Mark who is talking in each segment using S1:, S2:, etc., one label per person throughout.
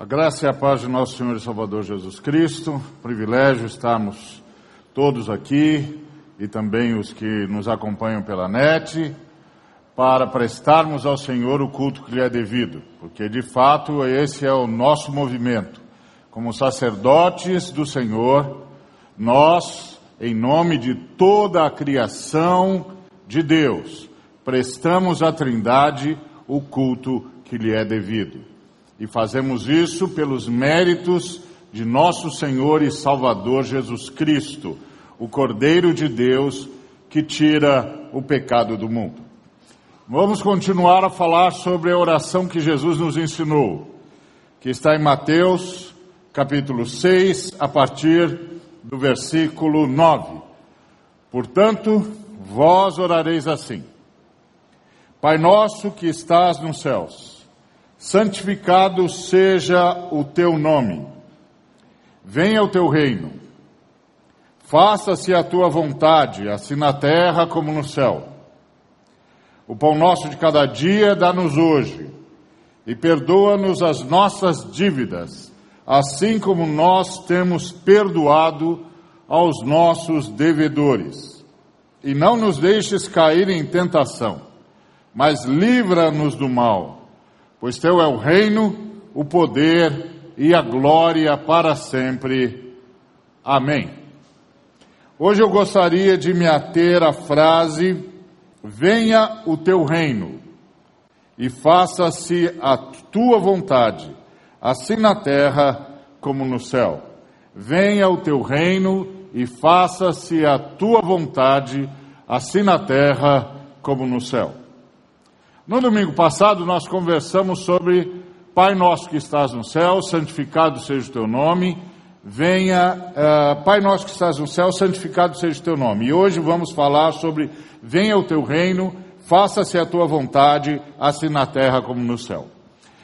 S1: A graça e a paz de nosso Senhor e Salvador Jesus Cristo, privilégio estarmos todos aqui e também os que nos acompanham pela net, para prestarmos ao Senhor o culto que lhe é devido, porque de fato esse é o nosso movimento. Como sacerdotes do Senhor, nós, em nome de toda a criação de Deus, prestamos à Trindade o culto que lhe é devido. E fazemos isso pelos méritos de nosso Senhor e Salvador Jesus Cristo, o Cordeiro de Deus que tira o pecado do mundo. Vamos continuar a falar sobre a oração que Jesus nos ensinou, que está em Mateus, capítulo 6, a partir do versículo 9. Portanto, vós orareis assim: Pai nosso que estás nos céus, santificado seja o teu nome. Venha o teu reino. Faça-se a tua vontade, assim na terra como no céu. O pão nosso de cada dia dá-nos hoje, e perdoa-nos as nossas dívidas, assim como nós temos perdoado aos nossos devedores. E não nos deixes cair em tentação, mas livra-nos do mal pois teu é o reino, o poder e a glória para sempre. Amém. Hoje eu gostaria de me ater à frase: Venha o teu reino e faça-se a tua vontade, assim na terra como no céu. Venha o teu reino e faça-se a tua vontade, assim na terra como no céu. No domingo passado nós conversamos sobre Pai nosso que estás no céu, santificado seja o teu nome. Venha, uh, Pai nosso que estás no céu, santificado seja o teu nome. E hoje vamos falar sobre venha o teu reino, faça-se a tua vontade, assim na terra como no céu.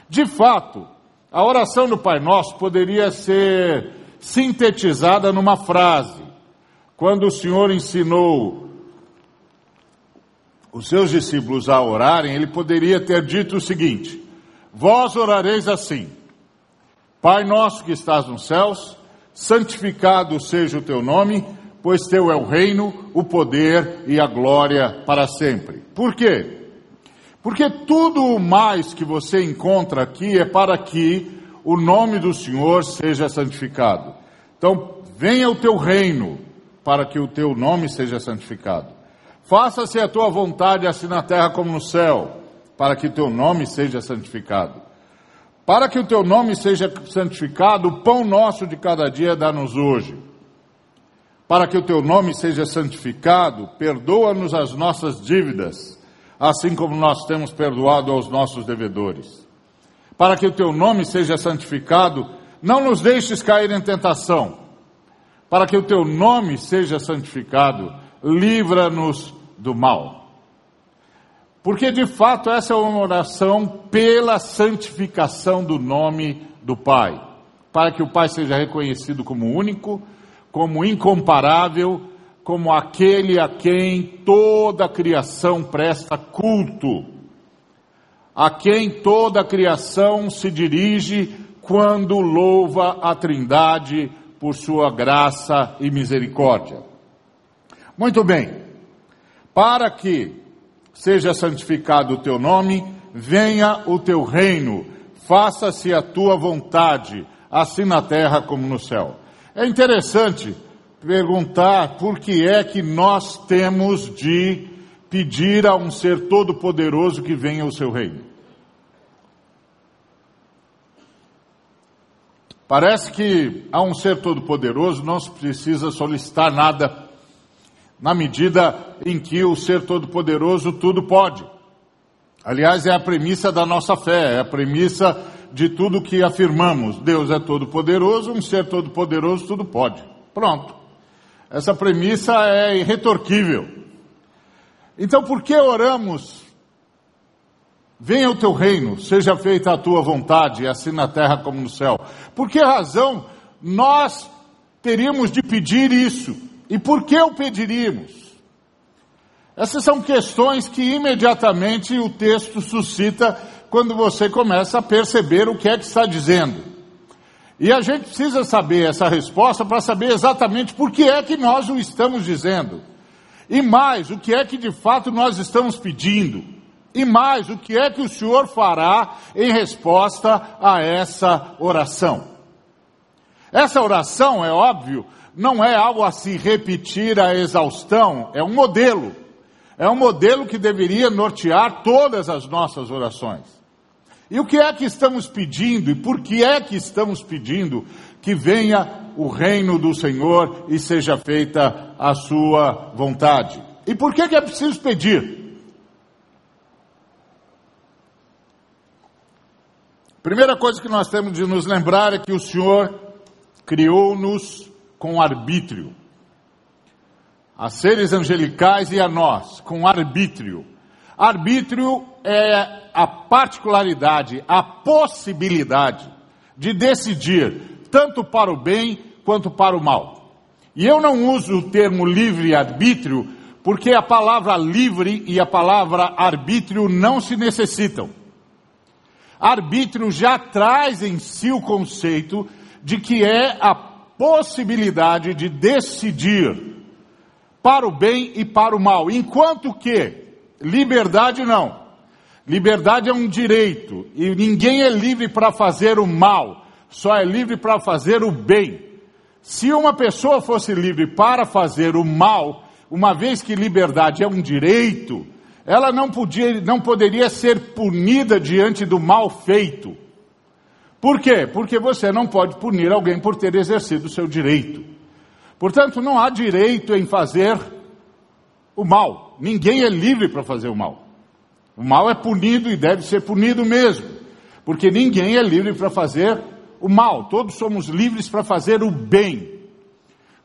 S1: De fato, a oração do Pai Nosso poderia ser sintetizada numa frase. Quando o Senhor ensinou os seus discípulos a orarem, ele poderia ter dito o seguinte: Vós orareis assim: Pai nosso que estás nos céus, santificado seja o teu nome, pois teu é o reino, o poder e a glória para sempre. Por quê? Porque tudo o mais que você encontra aqui é para que o nome do Senhor seja santificado. Então, venha o teu reino, para que o teu nome seja santificado. Faça-se a tua vontade, assim na terra como no céu, para que teu nome seja santificado. Para que o teu nome seja santificado, o pão nosso de cada dia dá-nos hoje. Para que o teu nome seja santificado, perdoa-nos as nossas dívidas, assim como nós temos perdoado aos nossos devedores. Para que o teu nome seja santificado, não nos deixes cair em tentação. Para que o teu nome seja santificado, livra-nos do mal. Porque de fato essa é uma oração pela santificação do nome do Pai, para que o Pai seja reconhecido como único, como incomparável, como aquele a quem toda a criação presta culto, a quem toda a criação se dirige quando louva a Trindade por sua graça e misericórdia. Muito bem. Para que seja santificado o teu nome, venha o teu reino, faça-se a tua vontade, assim na terra como no céu. É interessante perguntar por que é que nós temos de pedir a um ser todo-poderoso que venha o seu reino. Parece que a um ser todo-poderoso não se precisa solicitar nada na medida em que o ser todo-poderoso tudo pode. Aliás, é a premissa da nossa fé, é a premissa de tudo que afirmamos. Deus é todo-poderoso, um ser todo-poderoso tudo pode. Pronto. Essa premissa é irretorquível. Então, por que oramos? Venha o teu reino, seja feita a tua vontade, assim na terra como no céu. Por que razão nós teríamos de pedir isso? E por que o pediríamos? Essas são questões que imediatamente o texto suscita quando você começa a perceber o que é que está dizendo. E a gente precisa saber essa resposta para saber exatamente por que é que nós o estamos dizendo. E mais, o que é que de fato nós estamos pedindo. E mais, o que é que o Senhor fará em resposta a essa oração. Essa oração, é óbvio, não é algo a se repetir a exaustão, é um modelo. É um modelo que deveria nortear todas as nossas orações. E o que é que estamos pedindo e por que é que estamos pedindo que venha o reino do Senhor e seja feita a sua vontade? E por que, que é preciso pedir? Primeira coisa que nós temos de nos lembrar é que o Senhor criou-nos com arbítrio. A seres angelicais e a nós, com arbítrio. Arbítrio é a particularidade, a possibilidade de decidir tanto para o bem quanto para o mal. E eu não uso o termo livre-arbítrio porque a palavra livre e a palavra arbítrio não se necessitam. Arbítrio já traz em si o conceito de que é a possibilidade de decidir para o bem e para o mal, enquanto que liberdade não. Liberdade é um direito e ninguém é livre para fazer o mal, só é livre para fazer o bem. Se uma pessoa fosse livre para fazer o mal, uma vez que liberdade é um direito, ela não, podia, não poderia ser punida diante do mal feito. Por quê? Porque você não pode punir alguém por ter exercido o seu direito. Portanto, não há direito em fazer o mal. Ninguém é livre para fazer o mal. O mal é punido e deve ser punido mesmo, porque ninguém é livre para fazer o mal, todos somos livres para fazer o bem.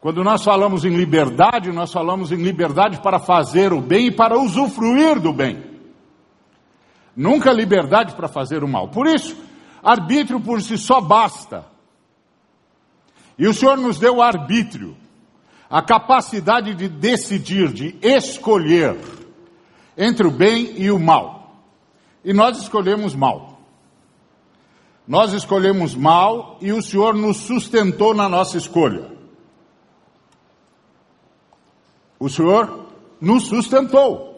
S1: Quando nós falamos em liberdade, nós falamos em liberdade para fazer o bem e para usufruir do bem. Nunca liberdade para fazer o mal. Por isso, arbítrio por si só basta. E o Senhor nos deu arbítrio, a capacidade de decidir, de escolher entre o bem e o mal. E nós escolhemos mal. Nós escolhemos mal e o Senhor nos sustentou na nossa escolha. O Senhor nos sustentou.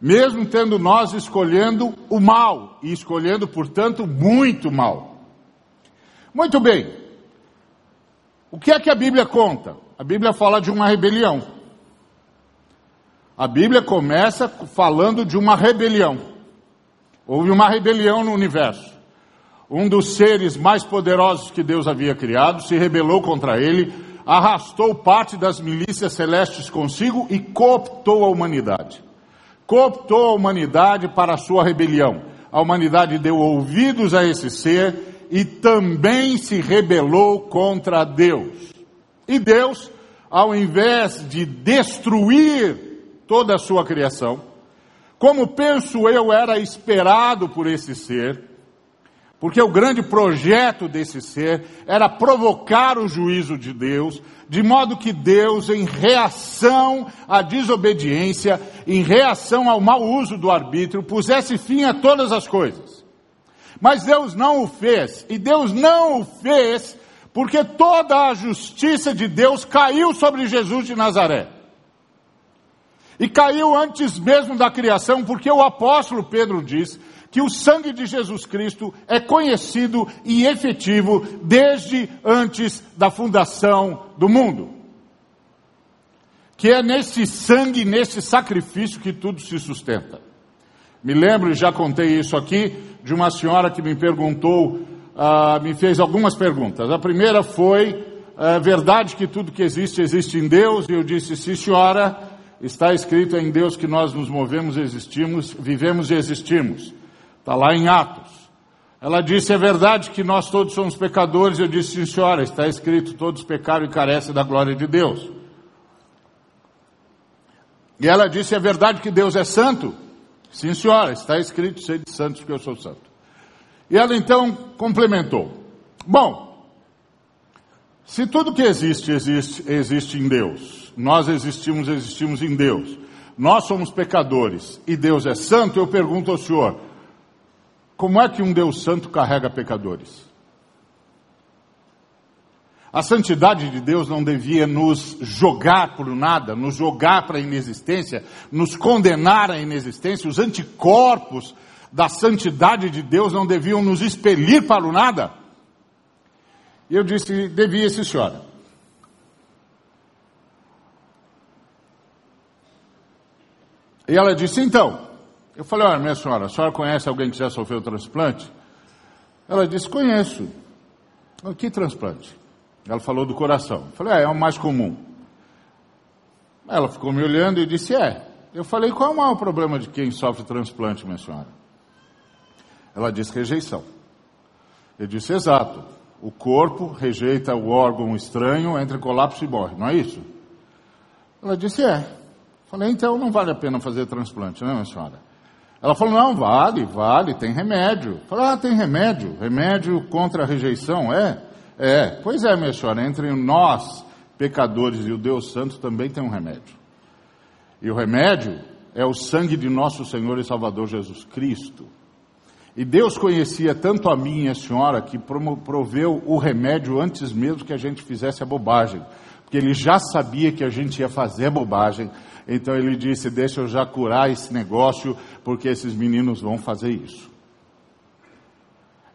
S1: Mesmo tendo nós escolhendo o mal e escolhendo, portanto, muito mal. Muito bem. O que é que a Bíblia conta? A Bíblia fala de uma rebelião. A Bíblia começa falando de uma rebelião. Houve uma rebelião no universo. Um dos seres mais poderosos que Deus havia criado se rebelou contra ele, arrastou parte das milícias celestes consigo e cooptou a humanidade. Cooptou a humanidade para a sua rebelião. A humanidade deu ouvidos a esse ser e também se rebelou contra Deus. E Deus, ao invés de destruir toda a sua criação, como penso eu era esperado por esse ser, porque o grande projeto desse ser era provocar o juízo de Deus, de modo que Deus, em reação à desobediência, em reação ao mau uso do arbítrio, pusesse fim a todas as coisas. Mas Deus não o fez, e Deus não o fez porque toda a justiça de Deus caiu sobre Jesus de Nazaré. E caiu antes mesmo da criação, porque o apóstolo Pedro diz que o sangue de Jesus Cristo é conhecido e efetivo desde antes da fundação do mundo. Que é nesse sangue, nesse sacrifício que tudo se sustenta. Me lembro, já contei isso aqui, de uma senhora que me perguntou, uh, me fez algumas perguntas. A primeira foi, é verdade que tudo que existe, existe em Deus? E eu disse, sim senhora, Está escrito em Deus que nós nos movemos, existimos, vivemos e existimos. Está lá em Atos. Ela disse: É verdade que nós todos somos pecadores. Eu disse: senhora, está escrito: todos pecaram e carecem da glória de Deus. E ela disse: É verdade que Deus é santo? Sim, senhora, está escrito: Sede santos, porque eu sou santo. E ela então complementou: Bom, se tudo que existe, existe, existe em Deus, nós existimos, existimos em Deus. Nós somos pecadores e Deus é santo. Eu pergunto ao Senhor: como é que um Deus santo carrega pecadores? A santidade de Deus não devia nos jogar por nada, nos jogar para a inexistência, nos condenar à inexistência. Os anticorpos da santidade de Deus não deviam nos expelir para o nada. E eu disse, devia, sim, senhora. E ela disse, então. Eu falei, olha, minha senhora, a senhora conhece alguém que já sofreu transplante? Ela disse, conheço. Que transplante? Ela falou do coração. Eu falei, é, é o mais comum. Ela ficou me olhando e disse, é. Eu falei, qual é o maior problema de quem sofre transplante, minha senhora? Ela disse, rejeição. Eu disse, exato. O corpo rejeita o órgão estranho, entra em colapso e morre, não é isso? Ela disse, é. Falei, então não vale a pena fazer transplante, né, minha senhora? Ela falou, não, vale, vale, tem remédio. Falei, ah, tem remédio, remédio contra a rejeição, é? É, pois é, minha senhora, entre nós, pecadores, e o Deus Santo também tem um remédio. E o remédio é o sangue de nosso Senhor e Salvador Jesus Cristo. E Deus conhecia tanto a mim e a senhora que proveu o remédio antes mesmo que a gente fizesse a bobagem. Porque ele já sabia que a gente ia fazer a bobagem, então ele disse: Deixa eu já curar esse negócio, porque esses meninos vão fazer isso.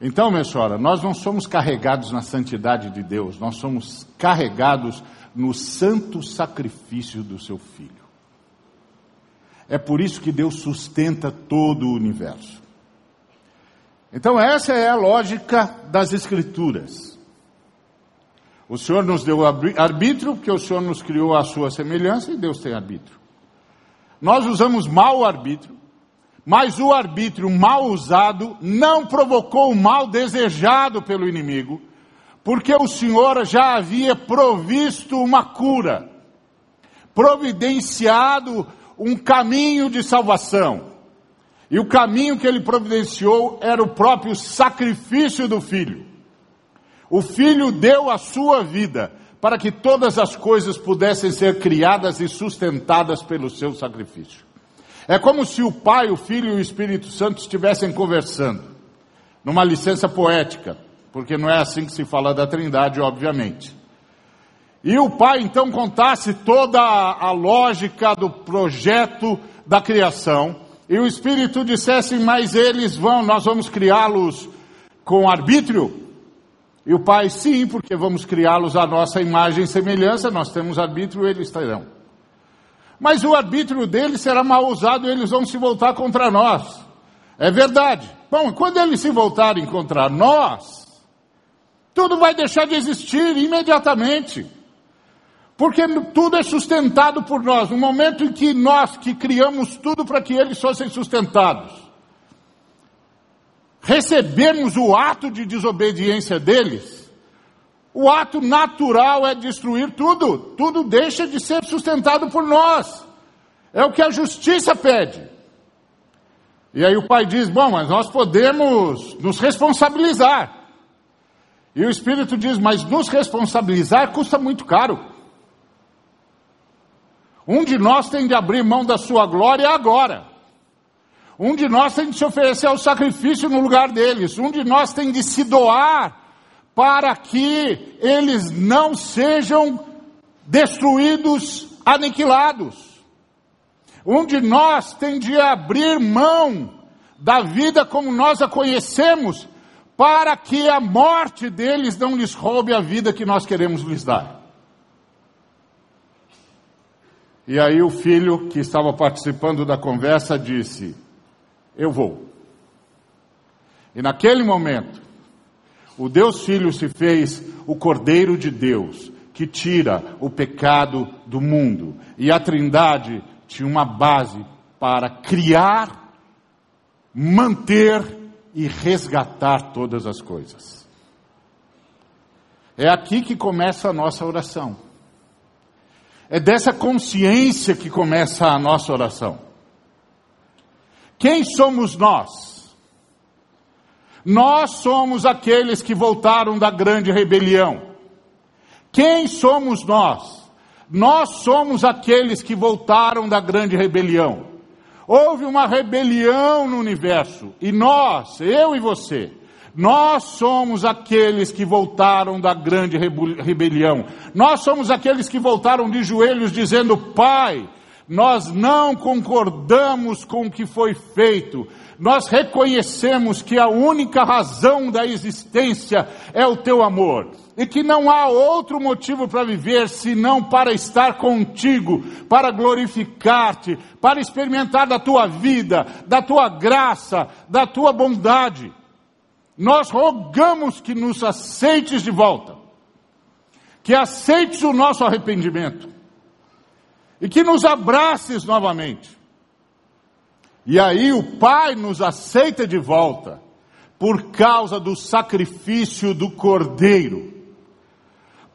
S1: Então, minha senhora, nós não somos carregados na santidade de Deus, nós somos carregados no santo sacrifício do seu filho. É por isso que Deus sustenta todo o universo. Então, essa é a lógica das Escrituras. O Senhor nos deu arbítrio, porque o Senhor nos criou à sua semelhança e Deus tem arbítrio. Nós usamos mal o arbítrio, mas o arbítrio mal usado não provocou o mal desejado pelo inimigo, porque o Senhor já havia provisto uma cura, providenciado um caminho de salvação. E o caminho que ele providenciou era o próprio sacrifício do filho. O filho deu a sua vida para que todas as coisas pudessem ser criadas e sustentadas pelo seu sacrifício. É como se o Pai, o Filho e o Espírito Santo estivessem conversando, numa licença poética, porque não é assim que se fala da Trindade, obviamente. E o Pai então contasse toda a lógica do projeto da criação, e o Espírito dissesse, mas eles vão, nós vamos criá-los com arbítrio, e o Pai, sim, porque vamos criá-los à nossa imagem e semelhança, nós temos arbítrio, eles terão. Mas o arbítrio deles será mal usado e eles vão se voltar contra nós. É verdade. Bom, quando eles se voltarem contra nós, tudo vai deixar de existir imediatamente. Porque tudo é sustentado por nós. No momento em que nós que criamos tudo para que eles fossem sustentados, recebemos o ato de desobediência deles, o ato natural é destruir tudo, tudo deixa de ser sustentado por nós. É o que a justiça pede. E aí o pai diz: Bom, mas nós podemos nos responsabilizar. E o Espírito diz: Mas nos responsabilizar custa muito caro. Um de nós tem de abrir mão da sua glória agora. Um de nós tem de se oferecer ao sacrifício no lugar deles. Um de nós tem de se doar para que eles não sejam destruídos, aniquilados. Um de nós tem de abrir mão da vida como nós a conhecemos, para que a morte deles não lhes roube a vida que nós queremos lhes dar. E aí o filho que estava participando da conversa disse: eu vou. E naquele momento, o Deus Filho se fez o Cordeiro de Deus, que tira o pecado do mundo. E a Trindade tinha uma base para criar, manter e resgatar todas as coisas. É aqui que começa a nossa oração. É dessa consciência que começa a nossa oração. Quem somos nós? Nós somos aqueles que voltaram da grande rebelião. Quem somos nós? Nós somos aqueles que voltaram da grande rebelião. Houve uma rebelião no universo e nós, eu e você, Nós somos aqueles que voltaram da grande rebelião. Nós somos aqueles que voltaram de joelhos dizendo: Pai, nós não concordamos com o que foi feito. Nós reconhecemos que a única razão da existência é o teu amor e que não há outro motivo para viver senão para estar contigo, para glorificar-te, para experimentar da tua vida, da tua graça, da tua bondade. Nós rogamos que nos aceites de volta, que aceites o nosso arrependimento e que nos abraces novamente. E aí o Pai nos aceita de volta por causa do sacrifício do Cordeiro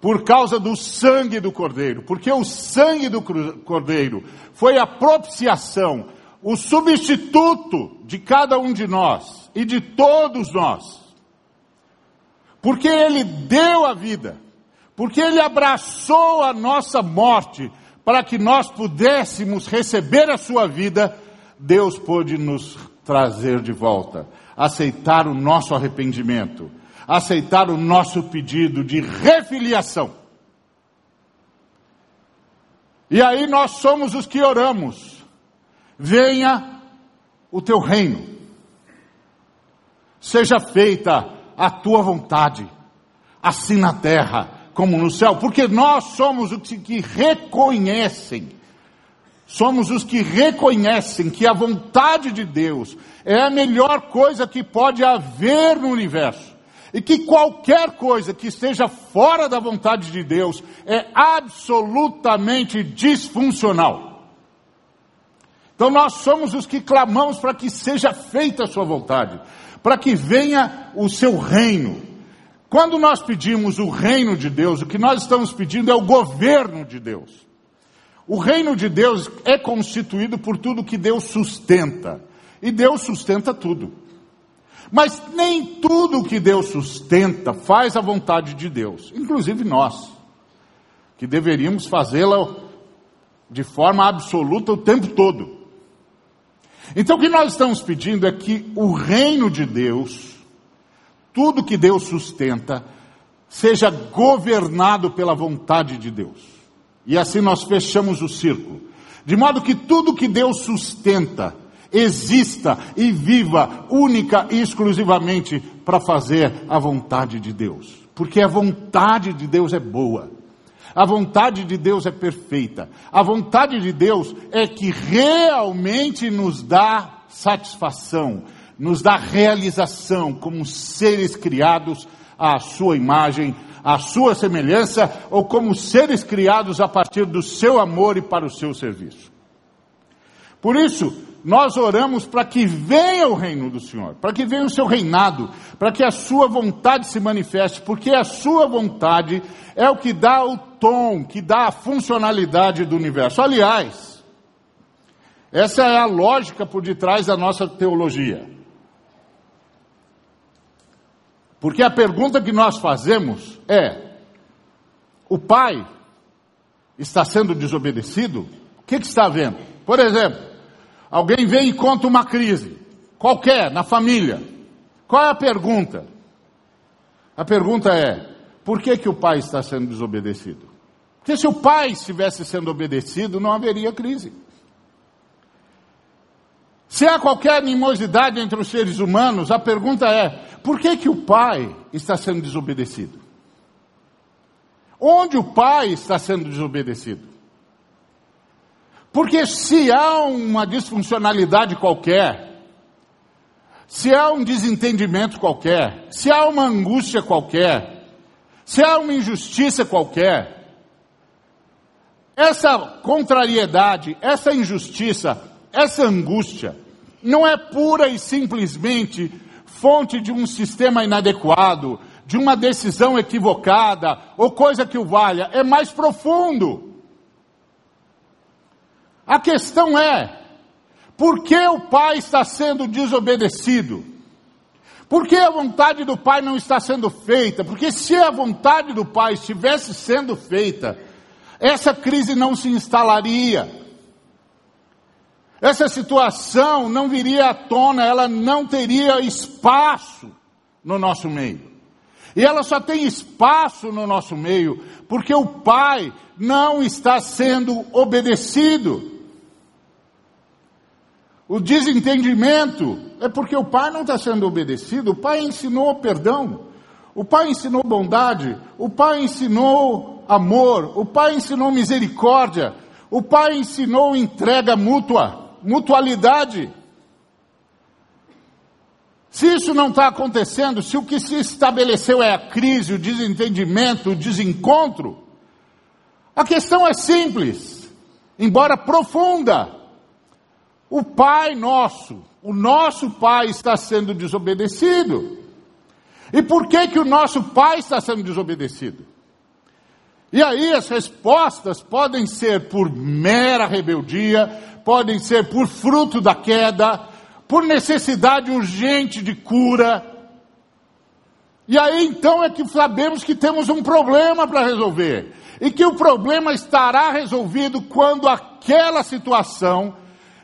S1: por causa do sangue do Cordeiro, porque o sangue do Cordeiro foi a propiciação, o substituto de cada um de nós e de todos nós. Porque ele deu a vida, porque ele abraçou a nossa morte para que nós pudéssemos receber a sua vida, Deus pôde nos trazer de volta, aceitar o nosso arrependimento aceitar o nosso pedido de refiliação. E aí nós somos os que oramos. Venha o teu reino. Seja feita a tua vontade, assim na terra como no céu, porque nós somos os que reconhecem, somos os que reconhecem que a vontade de Deus é a melhor coisa que pode haver no universo e que qualquer coisa que esteja fora da vontade de Deus é absolutamente disfuncional. Então nós somos os que clamamos para que seja feita a sua vontade, para que venha o seu reino. Quando nós pedimos o reino de Deus, o que nós estamos pedindo é o governo de Deus. O reino de Deus é constituído por tudo que Deus sustenta. E Deus sustenta tudo. Mas nem tudo que Deus sustenta faz a vontade de Deus, inclusive nós, que deveríamos fazê-la de forma absoluta o tempo todo. Então o que nós estamos pedindo é que o reino de Deus, tudo que Deus sustenta, seja governado pela vontade de Deus. E assim nós fechamos o círculo. De modo que tudo que Deus sustenta exista e viva única e exclusivamente para fazer a vontade de Deus. Porque a vontade de Deus é boa. A vontade de Deus é perfeita. A vontade de Deus é que realmente nos dá satisfação, nos dá realização como seres criados à sua imagem, à sua semelhança, ou como seres criados a partir do seu amor e para o seu serviço. Por isso, nós oramos para que venha o reino do Senhor, para que venha o seu reinado, para que a sua vontade se manifeste, porque a sua vontade é o que dá o tom, que dá a funcionalidade do universo. Aliás, essa é a lógica por detrás da nossa teologia. Porque a pergunta que nós fazemos é: o pai está sendo desobedecido? O que, que está havendo? Por exemplo, Alguém vem e conta uma crise, qualquer, na família. Qual é a pergunta? A pergunta é: por que, que o pai está sendo desobedecido? Porque se o pai estivesse sendo obedecido, não haveria crise. Se há qualquer animosidade entre os seres humanos, a pergunta é: por que, que o pai está sendo desobedecido? Onde o pai está sendo desobedecido? Porque se há uma disfuncionalidade qualquer, se há um desentendimento qualquer, se há uma angústia qualquer, se há uma injustiça qualquer, essa contrariedade, essa injustiça, essa angústia, não é pura e simplesmente fonte de um sistema inadequado, de uma decisão equivocada ou coisa que o valha, é mais profundo. A questão é: por que o pai está sendo desobedecido? Por que a vontade do pai não está sendo feita? Porque se a vontade do pai estivesse sendo feita, essa crise não se instalaria. Essa situação não viria à tona, ela não teria espaço no nosso meio. E ela só tem espaço no nosso meio porque o pai não está sendo obedecido. O desentendimento é porque o pai não está sendo obedecido. O pai ensinou perdão, o pai ensinou bondade, o pai ensinou amor, o pai ensinou misericórdia, o pai ensinou entrega mútua, mutualidade. Se isso não está acontecendo, se o que se estabeleceu é a crise, o desentendimento, o desencontro, a questão é simples, embora profunda. O Pai nosso, o nosso Pai está sendo desobedecido. E por que que o nosso Pai está sendo desobedecido? E aí as respostas podem ser por mera rebeldia, podem ser por fruto da queda, por necessidade urgente de cura. E aí então é que sabemos que temos um problema para resolver. E que o problema estará resolvido quando aquela situação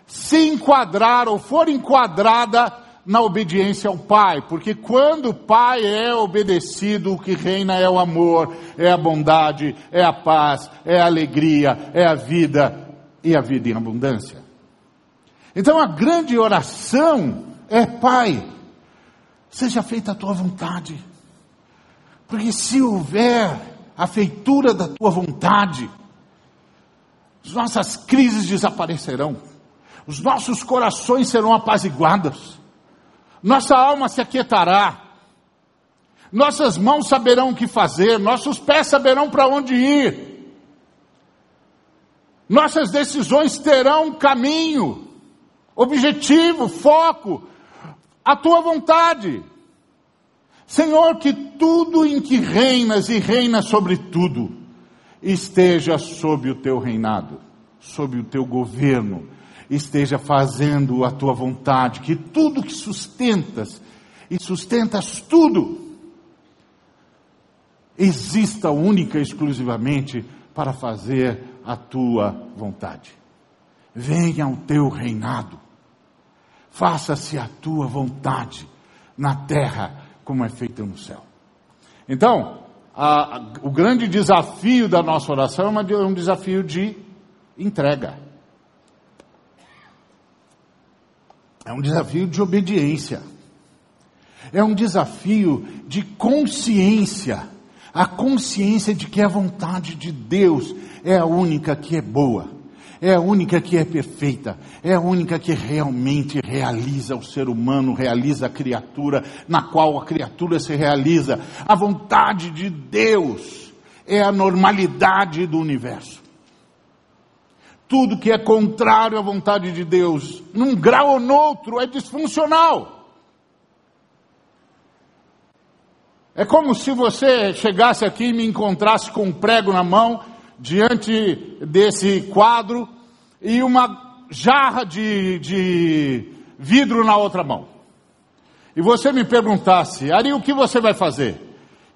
S1: se enquadrar ou for enquadrada na obediência ao Pai, porque quando o Pai é obedecido, o que reina é o amor, é a bondade, é a paz, é a alegria, é a vida e a vida em abundância. Então a grande oração é: Pai, seja feita a tua vontade, porque se houver a feitura da tua vontade, as nossas crises desaparecerão, os nossos corações serão apaziguados, nossa alma se aquietará, nossas mãos saberão o que fazer, nossos pés saberão para onde ir, nossas decisões terão caminho, objetivo, foco, a tua vontade. Senhor, que tudo em que reinas e reinas sobre tudo esteja sob o teu reinado, sob o teu governo, esteja fazendo a tua vontade, que tudo que sustentas e sustentas tudo exista única e exclusivamente para fazer a tua vontade. Venha o teu reinado. Faça-se a tua vontade na terra como é feita no céu. Então, a, a, o grande desafio da nossa oração é, uma, é um desafio de entrega. É um desafio de obediência. É um desafio de consciência. A consciência de que a vontade de Deus é a única que é boa. É a única que é perfeita, é a única que realmente realiza o ser humano, realiza a criatura, na qual a criatura se realiza. A vontade de Deus é a normalidade do universo. Tudo que é contrário à vontade de Deus, num grau ou noutro, é disfuncional. É como se você chegasse aqui e me encontrasse com um prego na mão, diante desse quadro, e uma jarra de, de vidro na outra mão. E você me perguntasse, Ari, o que você vai fazer?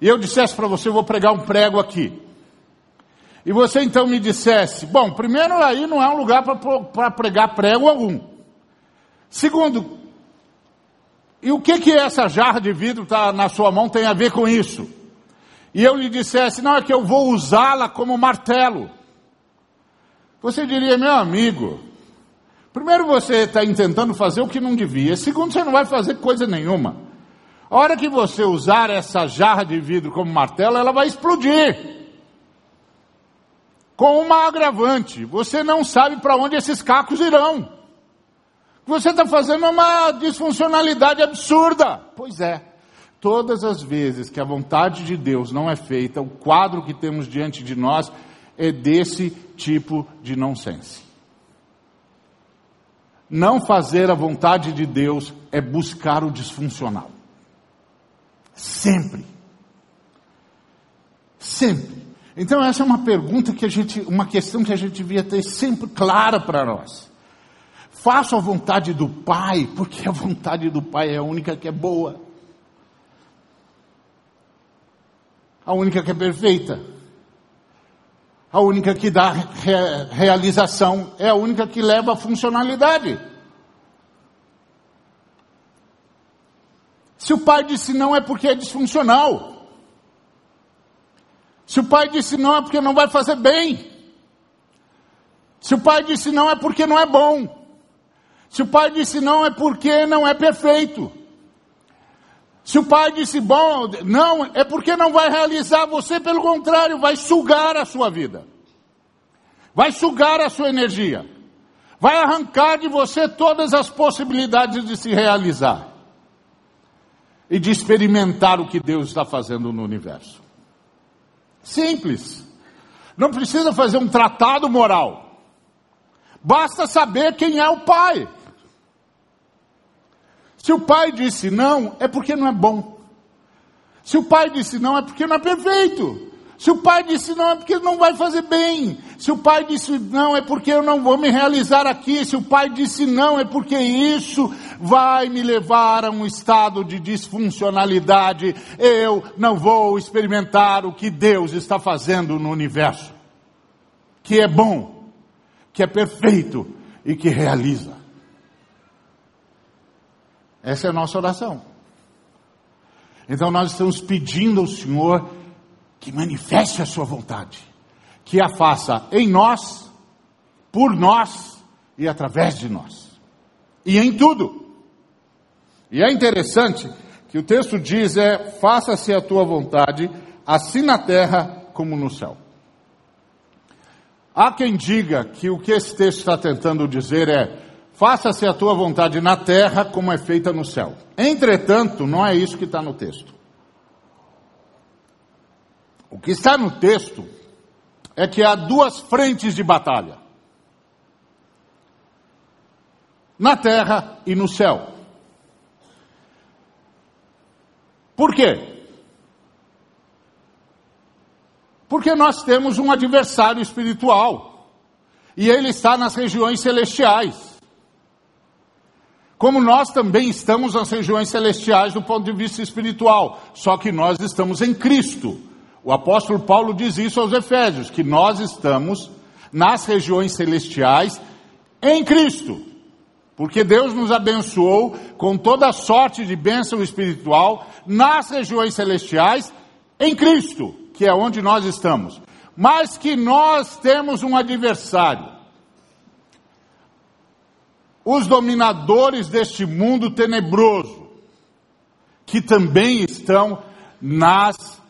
S1: E eu dissesse para você, vou pregar um prego aqui. E você então me dissesse, bom, primeiro aí não é um lugar para pregar prego algum. Segundo, e o que que essa jarra de vidro tá na sua mão tem a ver com isso? E eu lhe dissesse, não é que eu vou usá-la como martelo. Você diria, meu amigo, primeiro você está tentando fazer o que não devia, segundo você não vai fazer coisa nenhuma. A hora que você usar essa jarra de vidro como martelo, ela vai explodir com uma agravante. Você não sabe para onde esses cacos irão. Você está fazendo uma disfuncionalidade absurda. Pois é. Todas as vezes que a vontade de Deus não é feita, o quadro que temos diante de nós é desse tipo de nonsense. Não fazer a vontade de Deus é buscar o disfuncional. Sempre. Sempre. Então essa é uma pergunta que a gente, uma questão que a gente devia ter sempre clara para nós. Faço a vontade do Pai, porque a vontade do Pai é a única que é boa. A única que é perfeita. A única que dá re realização, é a única que leva a funcionalidade. Se o pai disse não é porque é disfuncional. Se o pai disse não é porque não vai fazer bem. Se o pai disse não é porque não é bom. Se o pai disse não é porque não é perfeito. Se o pai disse bom, não, é porque não vai realizar você, pelo contrário, vai sugar a sua vida. Vai sugar a sua energia. Vai arrancar de você todas as possibilidades de se realizar. E de experimentar o que Deus está fazendo no universo. Simples. Não precisa fazer um tratado moral. Basta saber quem é o pai. Se o pai disse não, é porque não é bom. Se o pai disse não, é porque não é perfeito. Se o pai disse não, é porque não vai fazer bem. Se o pai disse não, é porque eu não vou me realizar aqui. Se o pai disse não, é porque isso vai me levar a um estado de disfuncionalidade. Eu não vou experimentar o que Deus está fazendo no universo. Que é bom, que é perfeito e que realiza. Essa é a nossa oração. Então nós estamos pedindo ao Senhor que manifeste a sua vontade, que a faça em nós, por nós e através de nós. E em tudo. E é interessante que o texto diz é: faça-se a tua vontade, assim na terra como no céu. Há quem diga que o que esse texto está tentando dizer é: Faça-se a tua vontade na terra como é feita no céu. Entretanto, não é isso que está no texto. O que está no texto é que há duas frentes de batalha: na terra e no céu. Por quê? Porque nós temos um adversário espiritual e ele está nas regiões celestiais como nós também estamos nas regiões celestiais do ponto de vista espiritual, só que nós estamos em Cristo. O apóstolo Paulo diz isso aos Efésios, que nós estamos nas regiões celestiais em Cristo. Porque Deus nos abençoou com toda sorte de bênção espiritual nas regiões celestiais em Cristo, que é onde nós estamos. Mas que nós temos um adversário os dominadores deste mundo tenebroso, que também estão nas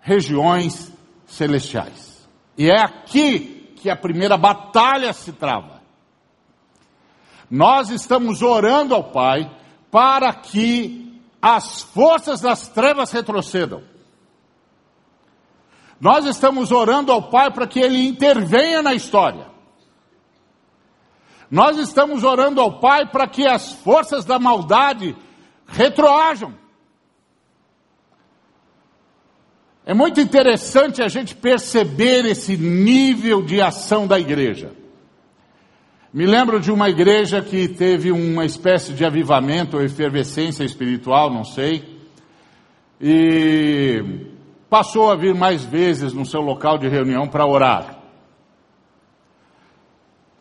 S1: regiões celestiais. E é aqui que a primeira batalha se trava. Nós estamos orando ao Pai para que as forças das trevas retrocedam. Nós estamos orando ao Pai para que Ele intervenha na história. Nós estamos orando ao Pai para que as forças da maldade retroajam. É muito interessante a gente perceber esse nível de ação da igreja. Me lembro de uma igreja que teve uma espécie de avivamento ou efervescência espiritual, não sei, e passou a vir mais vezes no seu local de reunião para orar.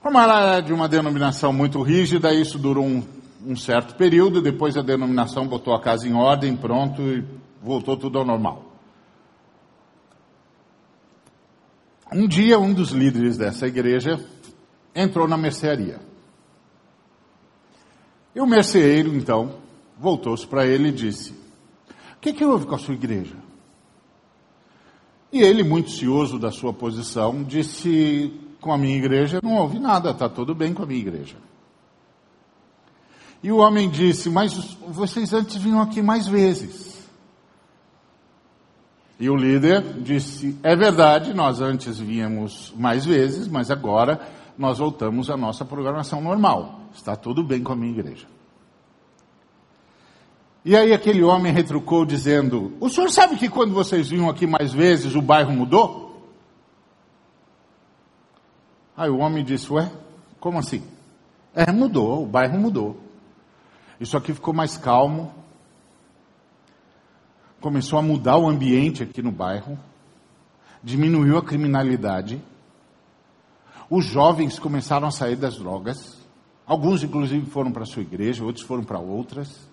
S1: Como ela é de uma denominação muito rígida, isso durou um, um certo período, depois a denominação botou a casa em ordem, pronto, e voltou tudo ao normal. Um dia, um dos líderes dessa igreja entrou na mercearia. E o merceeiro, então, voltou-se para ele e disse: O que, que houve com a sua igreja? E ele, muito cioso da sua posição, disse: com a minha igreja, não houve nada, está tudo bem com a minha igreja. E o homem disse: Mas vocês antes vinham aqui mais vezes. E o líder disse: É verdade, nós antes víamos mais vezes, mas agora nós voltamos à nossa programação normal. Está tudo bem com a minha igreja. E aí aquele homem retrucou dizendo: O senhor sabe que quando vocês vinham aqui mais vezes o bairro mudou? Aí o homem disse: Ué, como assim? É, mudou, o bairro mudou. Isso aqui ficou mais calmo. Começou a mudar o ambiente aqui no bairro. Diminuiu a criminalidade. Os jovens começaram a sair das drogas. Alguns, inclusive, foram para a sua igreja, outros foram para outras.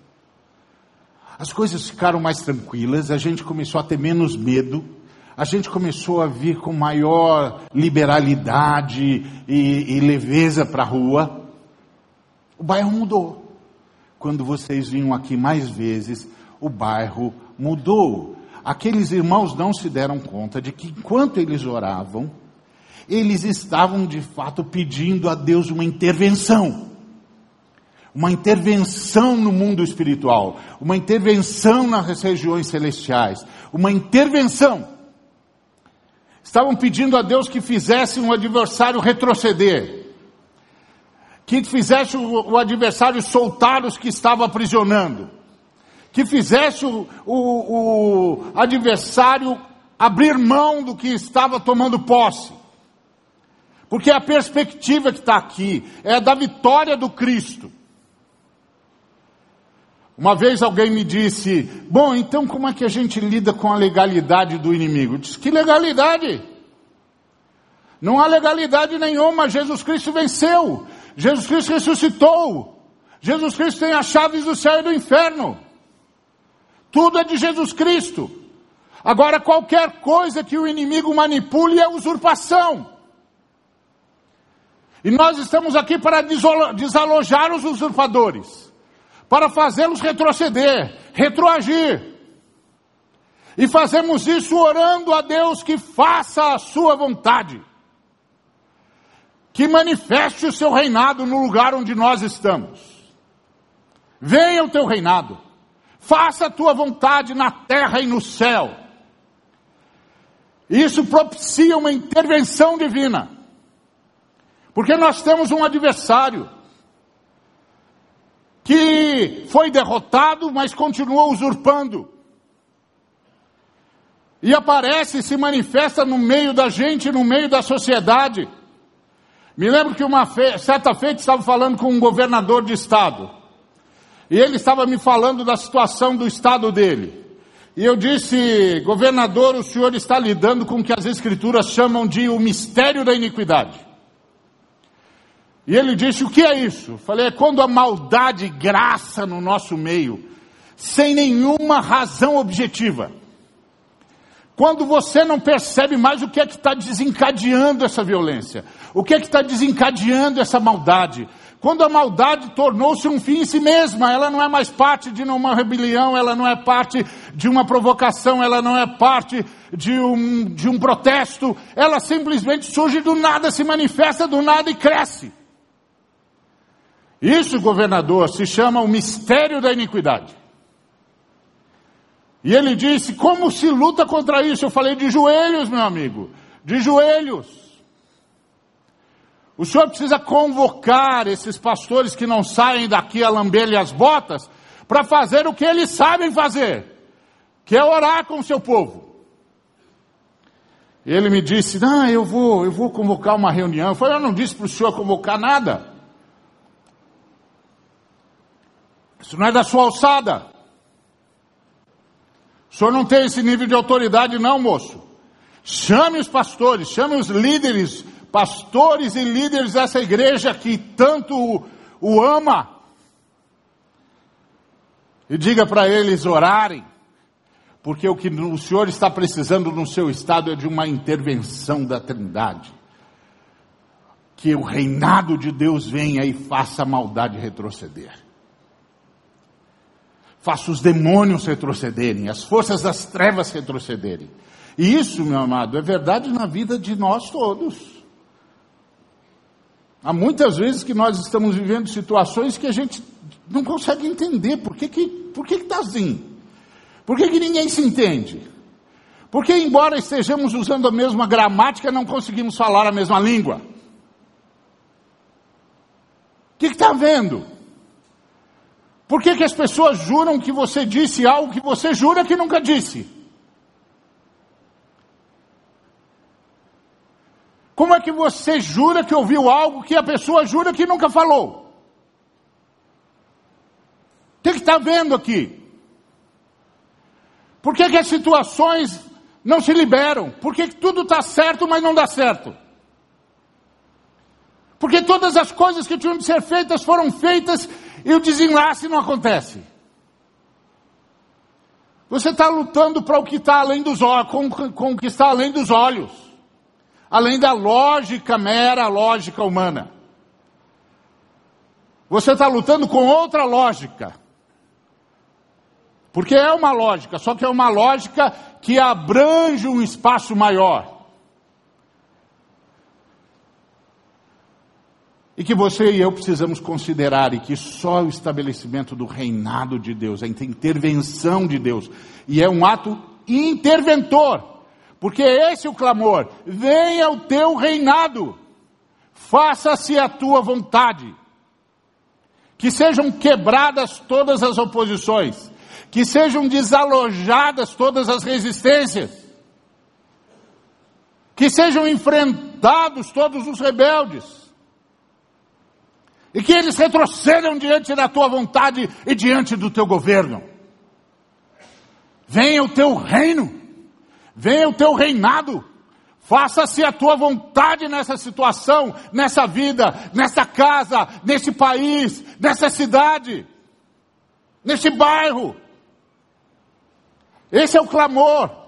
S1: as coisas ficaram mais tranquilas, a gente começou a ter menos medo, a gente começou a vir com maior liberalidade e, e leveza para a rua. O bairro mudou. Quando vocês vinham aqui mais vezes, o bairro mudou. Aqueles irmãos não se deram conta de que enquanto eles oravam, eles estavam de fato pedindo a Deus uma intervenção uma intervenção no mundo espiritual, uma intervenção nas regiões celestiais, uma intervenção. Estavam pedindo a Deus que fizesse um adversário retroceder, que fizesse o, adversário soltar os que estavam aprisionando, que fizesse o, o, o adversário abrir mão do que estava tomando posse. Porque a perspectiva que está aqui é a da vitória do Cristo. Uma vez alguém me disse: Bom, então como é que a gente lida com a legalidade do inimigo? Eu disse: Que legalidade? Não há legalidade nenhuma. Jesus Cristo venceu. Jesus Cristo ressuscitou. Jesus Cristo tem as chaves do céu e do inferno. Tudo é de Jesus Cristo. Agora, qualquer coisa que o inimigo manipule é usurpação. E nós estamos aqui para desalojar os usurpadores para fazê-los retroceder, retroagir. E fazemos isso orando a Deus que faça a sua vontade. Que manifeste o seu reinado no lugar onde nós estamos. Venha o teu reinado. Faça a tua vontade na terra e no céu. Isso propicia uma intervenção divina. Porque nós temos um adversário que foi derrotado, mas continua usurpando. E aparece, se manifesta no meio da gente, no meio da sociedade. Me lembro que uma fe... certa feita estava falando com um governador de estado. E ele estava me falando da situação do estado dele. E eu disse, governador, o senhor está lidando com o que as escrituras chamam de o mistério da iniquidade. E ele disse: O que é isso? Falei: É quando a maldade graça no nosso meio, sem nenhuma razão objetiva. Quando você não percebe mais o que é que está desencadeando essa violência, o que é que está desencadeando essa maldade. Quando a maldade tornou-se um fim em si mesma, ela não é mais parte de uma rebelião, ela não é parte de uma provocação, ela não é parte de um, de um protesto, ela simplesmente surge do nada, se manifesta do nada e cresce. Isso, governador, se chama o mistério da iniquidade. E ele disse: Como se luta contra isso? Eu falei: De joelhos, meu amigo, de joelhos. O senhor precisa convocar esses pastores que não saem daqui a lamber as botas para fazer o que eles sabem fazer, que é orar com o seu povo. Ele me disse: Não, eu vou, eu vou convocar uma reunião. Eu falei: Eu não disse para o senhor convocar nada. Isso não é da sua alçada. O senhor não tem esse nível de autoridade, não, moço. Chame os pastores, chame os líderes, pastores e líderes dessa igreja que tanto o, o ama. E diga para eles orarem, porque o que o senhor está precisando no seu estado é de uma intervenção da Trindade. Que o reinado de Deus venha e faça a maldade retroceder faça os demônios retrocederem, as forças das trevas retrocederem. E isso, meu amado, é verdade na vida de nós todos. Há muitas vezes que nós estamos vivendo situações que a gente não consegue entender. Por que que, por que, está assim? Por que, que ninguém se entende? Porque, embora estejamos usando a mesma gramática, não conseguimos falar a mesma língua. O que está vendo? Por que, que as pessoas juram que você disse algo que você jura que nunca disse? Como é que você jura que ouviu algo que a pessoa jura que nunca falou? O que está vendo aqui? Por que, que as situações não se liberam? Por que, que tudo está certo, mas não dá certo? Porque todas as coisas que tinham de ser feitas foram feitas e o desenlace não acontece. Você está lutando para o que está além dos olhos, com, com o que está além dos olhos, além da lógica mera, lógica humana. Você está lutando com outra lógica. Porque é uma lógica, só que é uma lógica que abrange um espaço maior. E que você e eu precisamos considerar, e que só o estabelecimento do reinado de Deus, a intervenção de Deus, e é um ato interventor, porque é esse o clamor: venha o teu reinado, faça-se a tua vontade, que sejam quebradas todas as oposições, que sejam desalojadas todas as resistências, que sejam enfrentados todos os rebeldes e que eles retrocedam diante da tua vontade e diante do teu governo. Venha o teu reino, venha o teu reinado, faça-se a tua vontade nessa situação, nessa vida, nessa casa, nesse país, nessa cidade, nesse bairro. Esse é o clamor.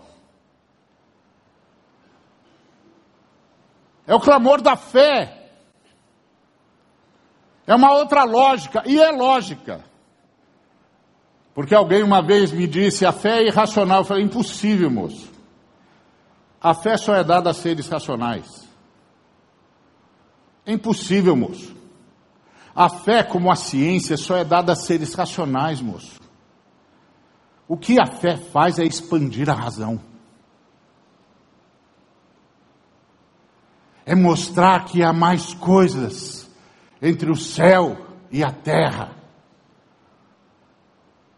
S1: É o clamor da fé é uma outra lógica, e é lógica. Porque alguém uma vez me disse, a fé é irracional. Eu falei, impossível, moço. A fé só é dada a seres racionais. É impossível, moço. A fé, como a ciência, só é dada a seres racionais, moço. O que a fé faz é expandir a razão. É mostrar que há mais coisas entre o céu e a terra,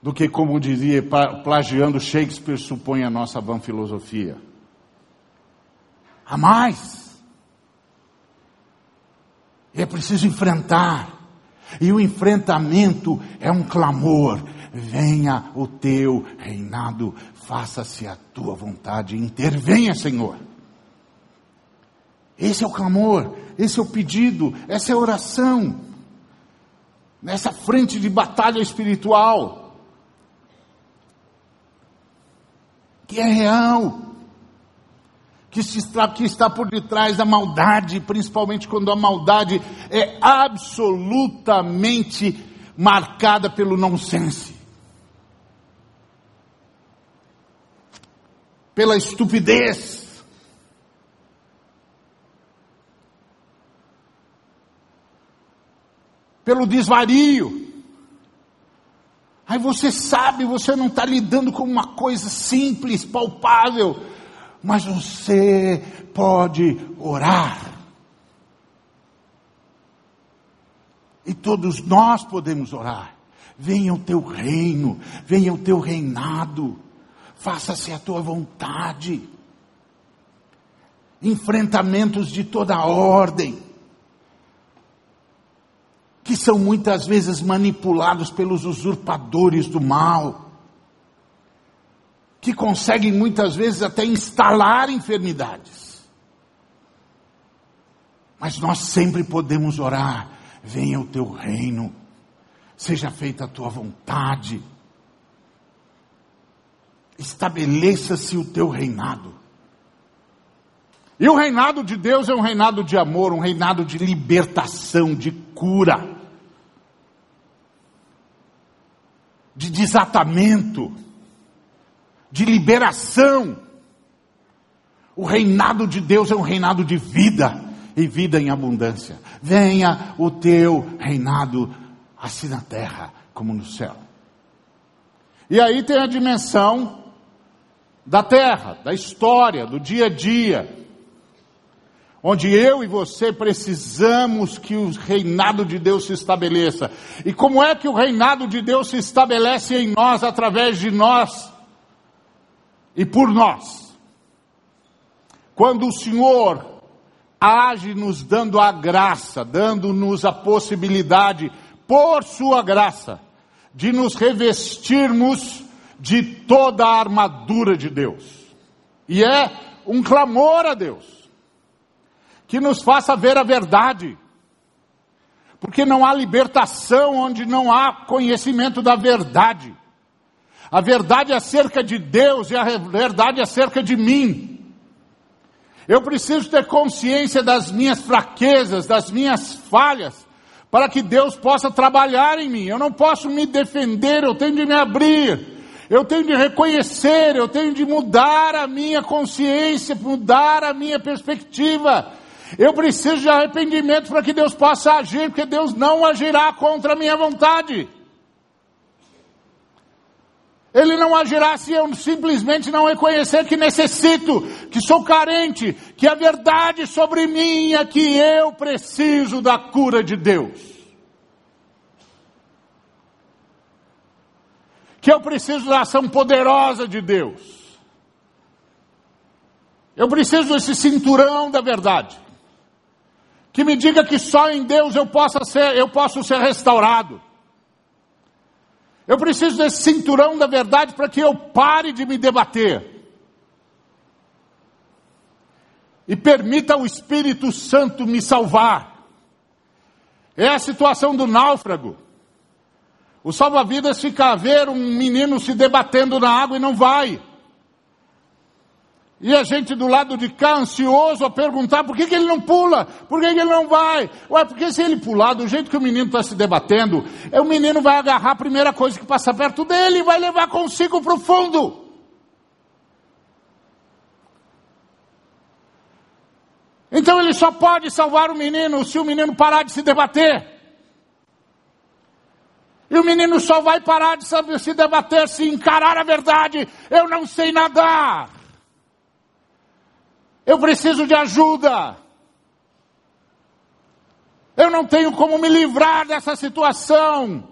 S1: do que, como dizia, plagiando Shakespeare, supõe a nossa vã filosofia. Há mais. É preciso enfrentar. E o enfrentamento é um clamor. Venha o teu reinado, faça-se a tua vontade, intervenha, Senhor. Esse é o clamor, esse é o pedido, essa é a oração. Nessa frente de batalha espiritual, que é real, que, está, que está por detrás da maldade, principalmente quando a maldade é absolutamente marcada pelo nonsense, pela estupidez, pelo desvario. Aí você sabe, você não está lidando com uma coisa simples, palpável, mas você pode orar. E todos nós podemos orar. Venha o teu reino, venha o teu reinado, faça-se a tua vontade. Enfrentamentos de toda ordem que são muitas vezes manipulados pelos usurpadores do mal, que conseguem muitas vezes até instalar enfermidades. Mas nós sempre podemos orar: venha o teu reino, seja feita a tua vontade, estabeleça-se o teu reinado. E o reinado de Deus é um reinado de amor, um reinado de libertação, de cura. De desatamento, de liberação. O reinado de Deus é um reinado de vida e vida em abundância. Venha o teu reinado assim na terra como no céu. E aí tem a dimensão da terra, da história, do dia a dia onde eu e você precisamos que o reinado de Deus se estabeleça. E como é que o reinado de Deus se estabelece em nós, através de nós e por nós? Quando o Senhor age nos dando a graça, dando-nos a possibilidade, por Sua graça, de nos revestirmos de toda a armadura de Deus. E é um clamor a Deus que nos faça ver a verdade. Porque não há libertação onde não há conhecimento da verdade. A verdade acerca de Deus e a verdade acerca de mim. Eu preciso ter consciência das minhas fraquezas, das minhas falhas, para que Deus possa trabalhar em mim. Eu não posso me defender, eu tenho de me abrir. Eu tenho de reconhecer, eu tenho de mudar a minha consciência, mudar a minha perspectiva. Eu preciso de arrependimento para que Deus possa agir, porque Deus não agirá contra a minha vontade. Ele não agirá se eu simplesmente não reconhecer que necessito, que sou carente, que a verdade sobre mim é que eu preciso da cura de Deus. Que eu preciso da ação poderosa de Deus. Eu preciso desse cinturão da verdade. Que me diga que só em Deus eu possa ser, eu posso ser restaurado. Eu preciso desse cinturão da verdade para que eu pare de me debater. E permita o Espírito Santo me salvar. É a situação do náufrago. O salva-vidas fica a ver um menino se debatendo na água e não vai. E a gente do lado de cá, ansioso a perguntar por que, que ele não pula, por que, que ele não vai. Ué, porque se ele pular, do jeito que o menino está se debatendo, é o menino vai agarrar a primeira coisa que passa perto dele e vai levar consigo para o fundo. Então ele só pode salvar o menino se o menino parar de se debater. E o menino só vai parar de se debater se encarar a verdade. Eu não sei nadar. Eu preciso de ajuda. Eu não tenho como me livrar dessa situação.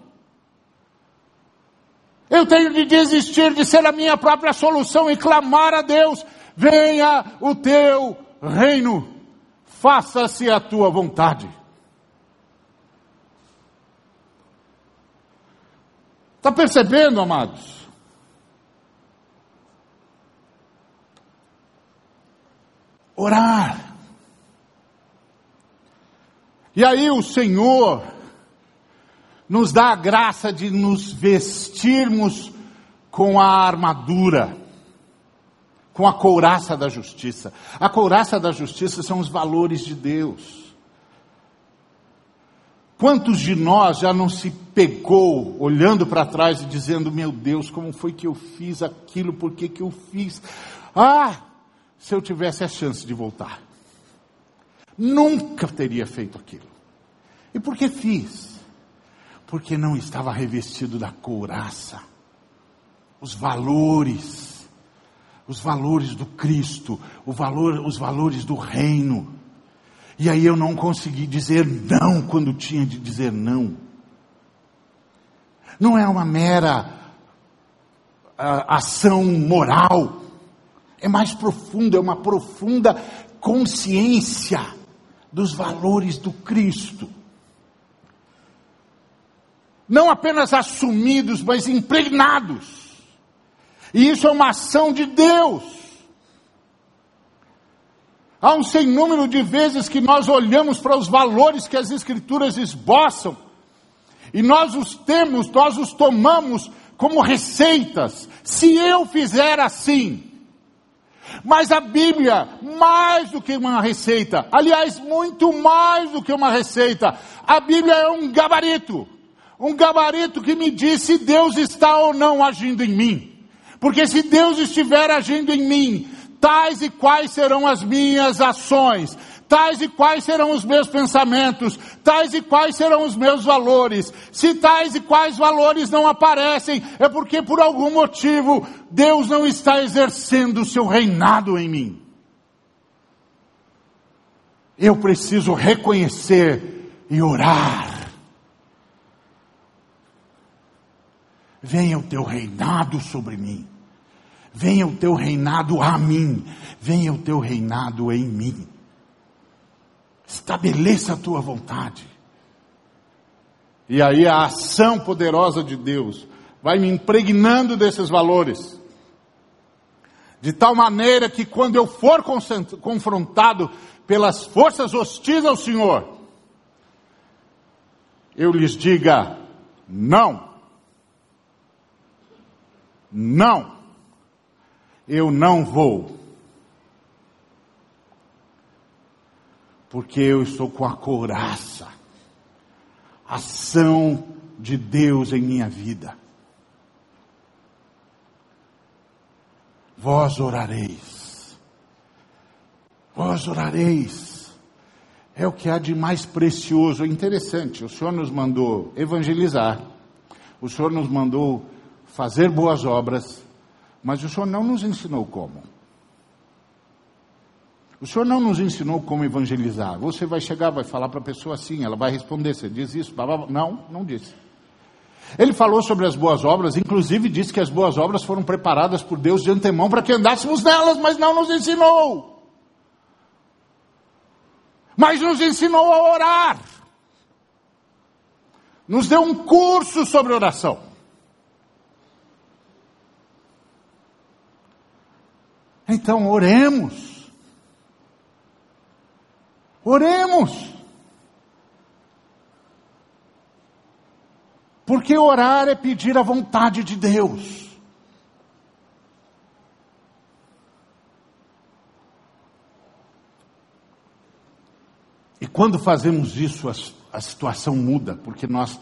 S1: Eu tenho de desistir de ser a minha própria solução e clamar a Deus: venha o teu reino, faça-se a tua vontade. Está percebendo, amados? Orar. E aí o Senhor nos dá a graça de nos vestirmos com a armadura, com a couraça da justiça. A couraça da justiça são os valores de Deus. Quantos de nós já não se pegou olhando para trás e dizendo: Meu Deus, como foi que eu fiz aquilo? Por que, que eu fiz? Ah, se eu tivesse a chance de voltar. Nunca teria feito aquilo. E por que fiz? Porque não estava revestido da couraça. Os valores, os valores do Cristo, o valor, os valores do reino. E aí eu não consegui dizer não quando tinha de dizer não. Não é uma mera uh, ação moral é mais profundo, é uma profunda consciência dos valores do Cristo. Não apenas assumidos, mas impregnados. E isso é uma ação de Deus. Há um sem número de vezes que nós olhamos para os valores que as Escrituras esboçam, e nós os temos, nós os tomamos como receitas. Se eu fizer assim, mas a Bíblia, mais do que uma receita, aliás, muito mais do que uma receita, a Bíblia é um gabarito. Um gabarito que me diz se Deus está ou não agindo em mim. Porque se Deus estiver agindo em mim, tais e quais serão as minhas ações, tais e quais serão os meus pensamentos, tais e quais serão os meus valores. Se tais e quais valores não aparecem, é porque por algum motivo Deus não está exercendo o seu reinado em mim. Eu preciso reconhecer e orar. Venha o teu reinado sobre mim. Venha o teu reinado a mim. Venha o teu reinado em mim. Estabeleça a tua vontade. E aí a ação poderosa de Deus vai me impregnando desses valores. De tal maneira que quando eu for confrontado pelas forças hostis ao Senhor, eu lhes diga: não. Não, eu não vou. Porque eu estou com a couraça, ação de Deus em minha vida. Vós orareis, vós orareis, é o que há de mais precioso, é interessante. O Senhor nos mandou evangelizar, o Senhor nos mandou fazer boas obras, mas o Senhor não nos ensinou como. O Senhor não nos ensinou como evangelizar. Você vai chegar, vai falar para a pessoa assim, ela vai responder, você diz isso? Não, não disse. Ele falou sobre as boas obras, inclusive disse que as boas obras foram preparadas por Deus de antemão para que andássemos nelas, mas não nos ensinou. Mas nos ensinou a orar. Nos deu um curso sobre oração. Então oremos. Oremos. Porque orar é pedir a vontade de Deus. E quando fazemos isso, a, situação muda, porque nós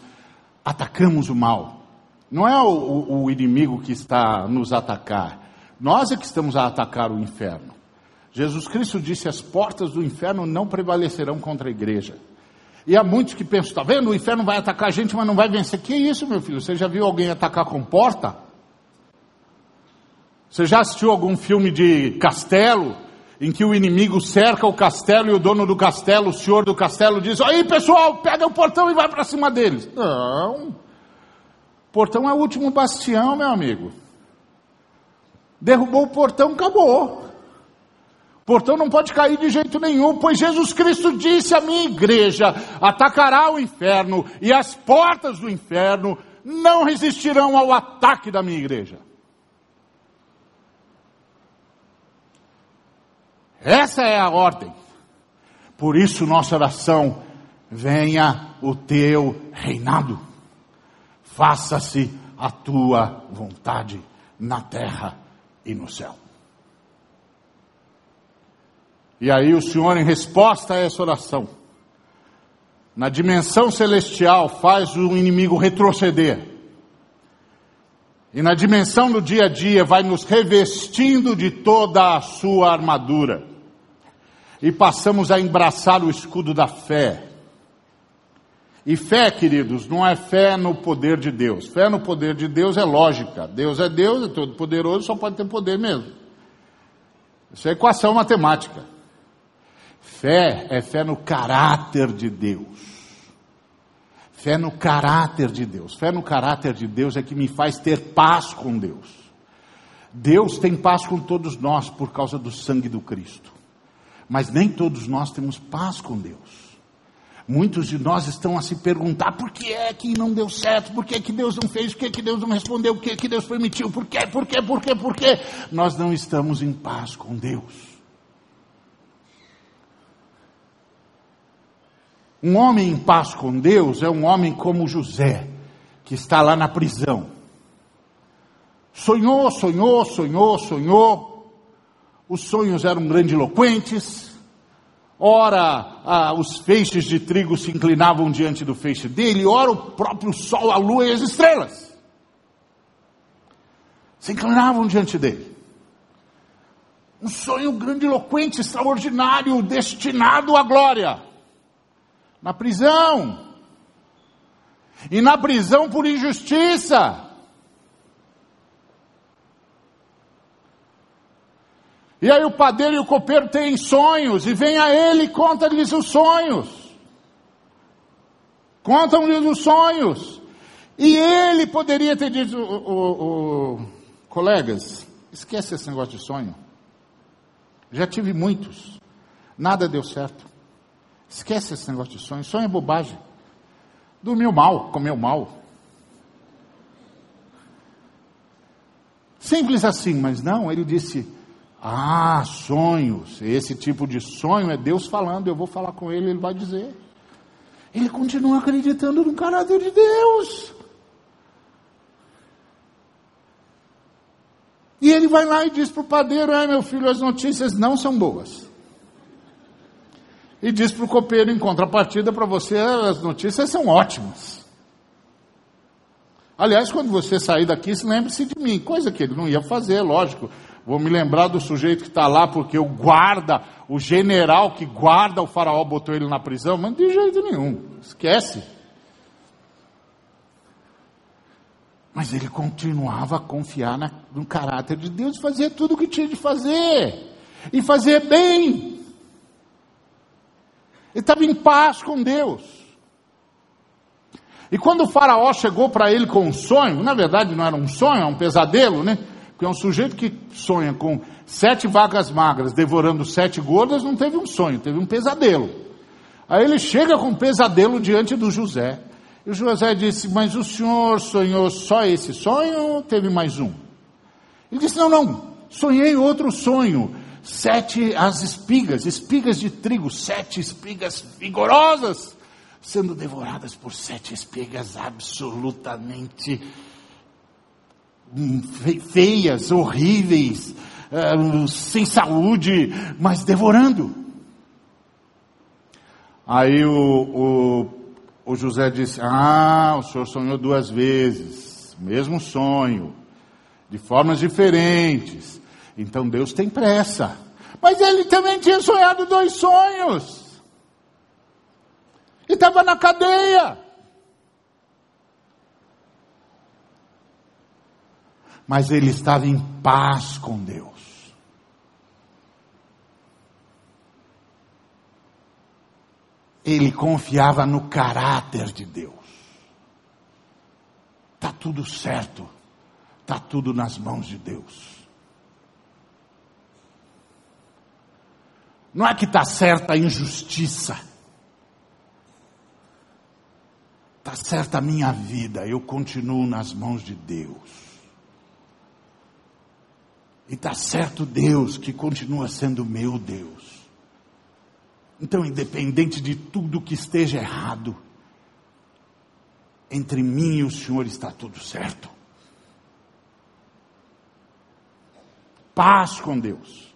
S1: atacamos o mal. Não é o, o, o inimigo que está nos atacar, nós é que estamos a atacar o inferno. Jesus Cristo disse: as portas do inferno não prevalecerão contra a igreja. E há muitos que pensam: está vendo, o inferno vai atacar a gente, mas não vai vencer. Que isso, meu filho? Você já viu alguém atacar com porta? Você já assistiu algum filme de castelo? Em que o inimigo cerca o castelo e o dono do castelo, o senhor do castelo, diz: Aí pessoal, pega o portão e vai para cima deles. Não. Portão é o último bastião, meu amigo. Derrubou o portão, acabou. Portão não pode cair de jeito nenhum, pois Jesus Cristo disse à minha igreja: atacará o inferno, e as portas do inferno não resistirão ao ataque da minha igreja. Essa é a ordem. Por isso, nossa oração: venha o teu reinado, faça-se a tua vontade na terra e no céu. E aí o Senhor, em resposta a essa oração, na dimensão celestial, faz o inimigo retroceder. E na dimensão do dia a dia, vai nos revestindo de toda a sua armadura. E passamos a embraçar o escudo da fé e fé, queridos, não é fé no poder de Deus. Fé no poder de Deus é lógica. Deus é Deus, é todo poderoso, só pode ter poder mesmo. Isso é equação matemática. Fé é fé no caráter de Deus. Fé no caráter de Deus. Fé no caráter de Deus é que me faz ter paz com Deus. Deus tem paz com todos nós por causa do sangue do Cristo. Mas nem todos nós temos paz com Deus. Muitos de nós estão a se perguntar por que é que não deu certo, por que é que Deus não fez, por que é que Deus não respondeu, por que é que Deus permitiu, por que, por que, por que, por que? Nós não estamos em paz com Deus. Um homem em paz com Deus é um homem como José, que está lá na prisão. Sonhou, sonhou, sonhou, sonhou. Os sonhos eram grandiloquentes, Ora, ah, os feixes de trigo se inclinavam diante do feixe dele, ora o próprio sol, a lua e as estrelas se inclinavam diante dele. Um sonho grandiloquente, extraordinário, destinado à glória. Na prisão. E na prisão por injustiça. E aí o padeiro e o copeiro têm sonhos, e vem a ele e conta-lhes os sonhos. Contam-lhes os sonhos. E ele poderia ter dito, o, o, o, colegas, esquece esse negócio de sonho. Já tive muitos. Nada deu certo. Esquece esse negócio de sonho. Sonho é bobagem. Dormiu mal, comeu mal. Simples assim, mas não, ele disse: ah, sonhos. Esse tipo de sonho é Deus falando. Eu vou falar com ele, ele vai dizer. Ele continua acreditando no caráter de Deus. E ele vai lá e diz para o padeiro: ai meu filho, as notícias não são boas. E diz para o copeiro, em contrapartida, para você, as notícias são ótimas. Aliás, quando você sair daqui, se lembre-se de mim, coisa que ele não ia fazer, lógico. Vou me lembrar do sujeito que está lá, porque o guarda, o general que guarda o faraó botou ele na prisão, mas de jeito nenhum, esquece. Mas ele continuava a confiar na, no caráter de Deus, fazia tudo o que tinha de fazer, e fazer bem. Ele estava em paz com Deus. E quando o faraó chegou para ele com um sonho, na verdade não era um sonho, é um pesadelo, né? Porque é um sujeito que sonha com sete vacas magras devorando sete gordas, não teve um sonho, teve um pesadelo. Aí ele chega com um pesadelo diante do José. E o José disse: Mas o senhor sonhou só esse sonho ou teve mais um? Ele disse: Não, não, sonhei outro sonho. Sete as espigas, espigas de trigo, sete espigas vigorosas, sendo devoradas por sete espigas absolutamente feias, horríveis, uh, sem saúde, mas devorando. Aí o, o, o José disse: Ah, o senhor sonhou duas vezes, mesmo sonho, de formas diferentes. Então Deus tem pressa. Mas ele também tinha sonhado dois sonhos. E estava na cadeia. mas ele estava em paz com Deus. Ele confiava no caráter de Deus. Está tudo certo, está tudo nas mãos de Deus. Não é que está certa a injustiça. Está certa a minha vida, eu continuo nas mãos de Deus. E está certo Deus que continua sendo meu Deus. Então, independente de tudo que esteja errado, entre mim e o Senhor está tudo certo. Paz com Deus.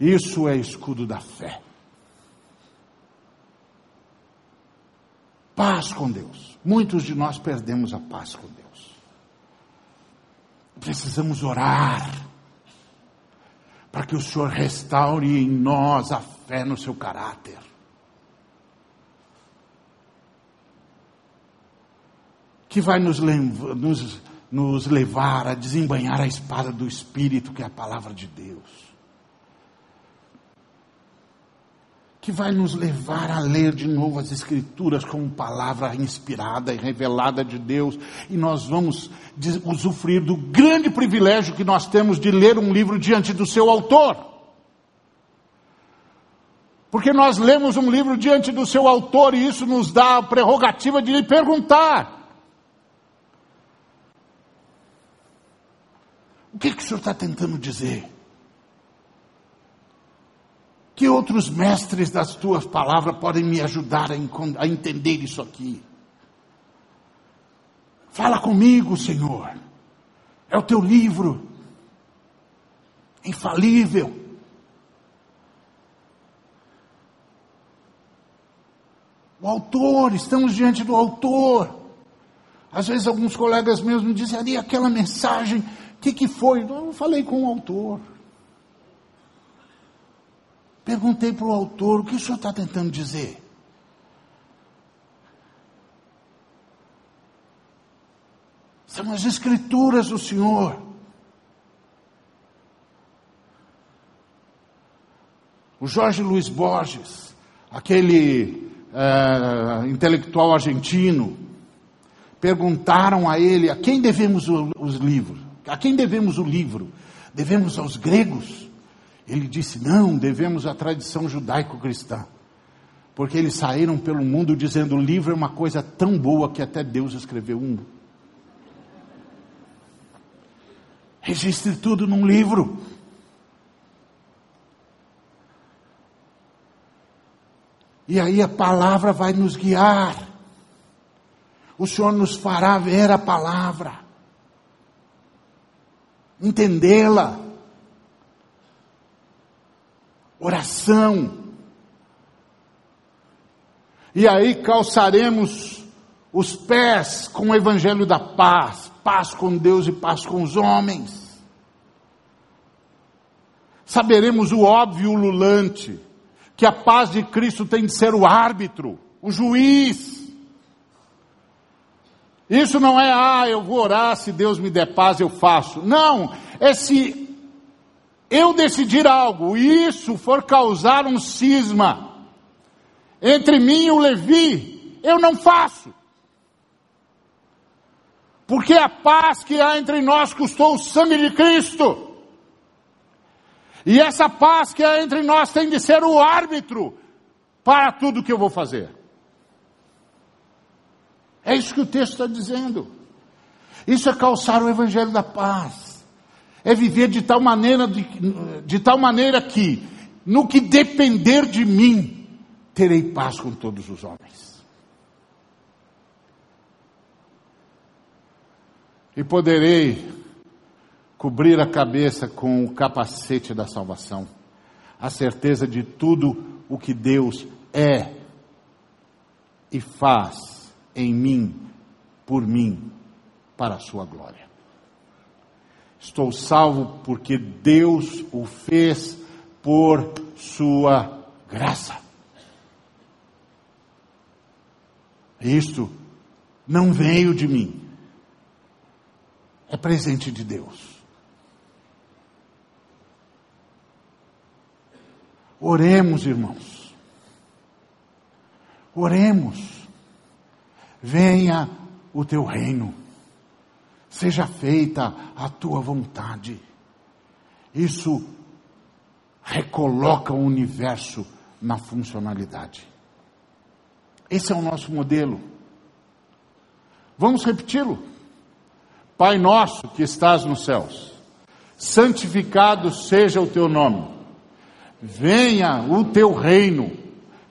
S1: Isso é escudo da fé. Paz com Deus. Muitos de nós perdemos a paz com Deus. Precisamos orar para que o Senhor restaure em nós a fé no seu caráter. Que vai nos, nos, nos levar a desembanhar a espada do Espírito, que é a palavra de Deus. Que vai nos levar a ler de novo as Escrituras como palavra inspirada e revelada de Deus, e nós vamos usufruir do grande privilégio que nós temos de ler um livro diante do seu autor. Porque nós lemos um livro diante do seu autor e isso nos dá a prerrogativa de lhe perguntar: o que, que o senhor está tentando dizer? Que outros mestres das tuas palavras podem me ajudar a, entender isso aqui? Fala comigo, Senhor. É o teu livro. Infalível. O autor, estamos diante do autor. Às vezes alguns colegas meus me dizem ali aquela mensagem, o que, que foi? Eu falei com o autor. Perguntei para o autor: o que o senhor está tentando dizer? São as escrituras do Senhor. O Jorge Luiz Borges, aquele é, intelectual argentino, perguntaram a ele a quem devemos os livros. A quem devemos o livro? Devemos aos gregos? Ele disse: não, devemos à tradição judaico-cristã. Porque eles saíram pelo mundo dizendo: o livro é uma coisa tão boa que até Deus escreveu um. Registre tudo num livro. E aí a palavra vai nos guiar. O Senhor nos fará ver a palavra. entendê-la. Oração. E aí calçaremos os pés com o evangelho da paz, paz com Deus e paz com os homens. Saberemos o óbvio ululante, que a paz de Cristo tem de ser o árbitro, o juiz. Isso não é, ah, eu vou orar, se Deus me der paz eu faço. Não, é se eu decidir algo isso for causar um cisma entre mim e o Levi, eu não faço. Porque a paz que há entre nós custou o sangue de Cristo. E essa paz que há entre nós tem de ser o árbitro para tudo que eu vou fazer. É isso que o texto está dizendo. Isso é calçar o evangelho da paz. É viver de tal maneira, de, de tal maneira que, no que depender de mim, terei paz com todos os homens. E poderei cobrir a cabeça com o capacete da salvação, a certeza de tudo o que Deus é e faz em mim, por mim, para a sua glória. Estou salvo porque Deus o fez por sua graça. Isto não veio de mim, é presente de Deus. Oremos, irmãos. Oremos. Venha o teu reino. Seja feita a tua vontade. Isso recoloca o universo na funcionalidade. Esse é o nosso modelo. Vamos repeti-lo. Pai nosso que estás nos céus, santificado seja o teu nome venha o teu reino,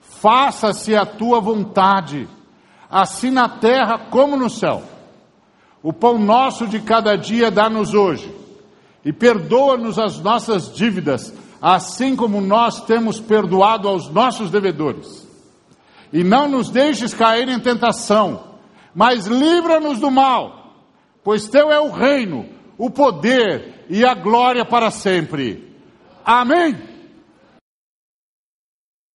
S1: faça-se a tua vontade, assim na terra como no céu. O pão nosso de cada dia dá-nos hoje, e perdoa-nos as nossas dívidas, assim como nós temos perdoado aos nossos devedores. E não nos deixes cair em tentação, mas livra-nos do mal, pois teu é o reino, o poder e a glória para sempre. Amém.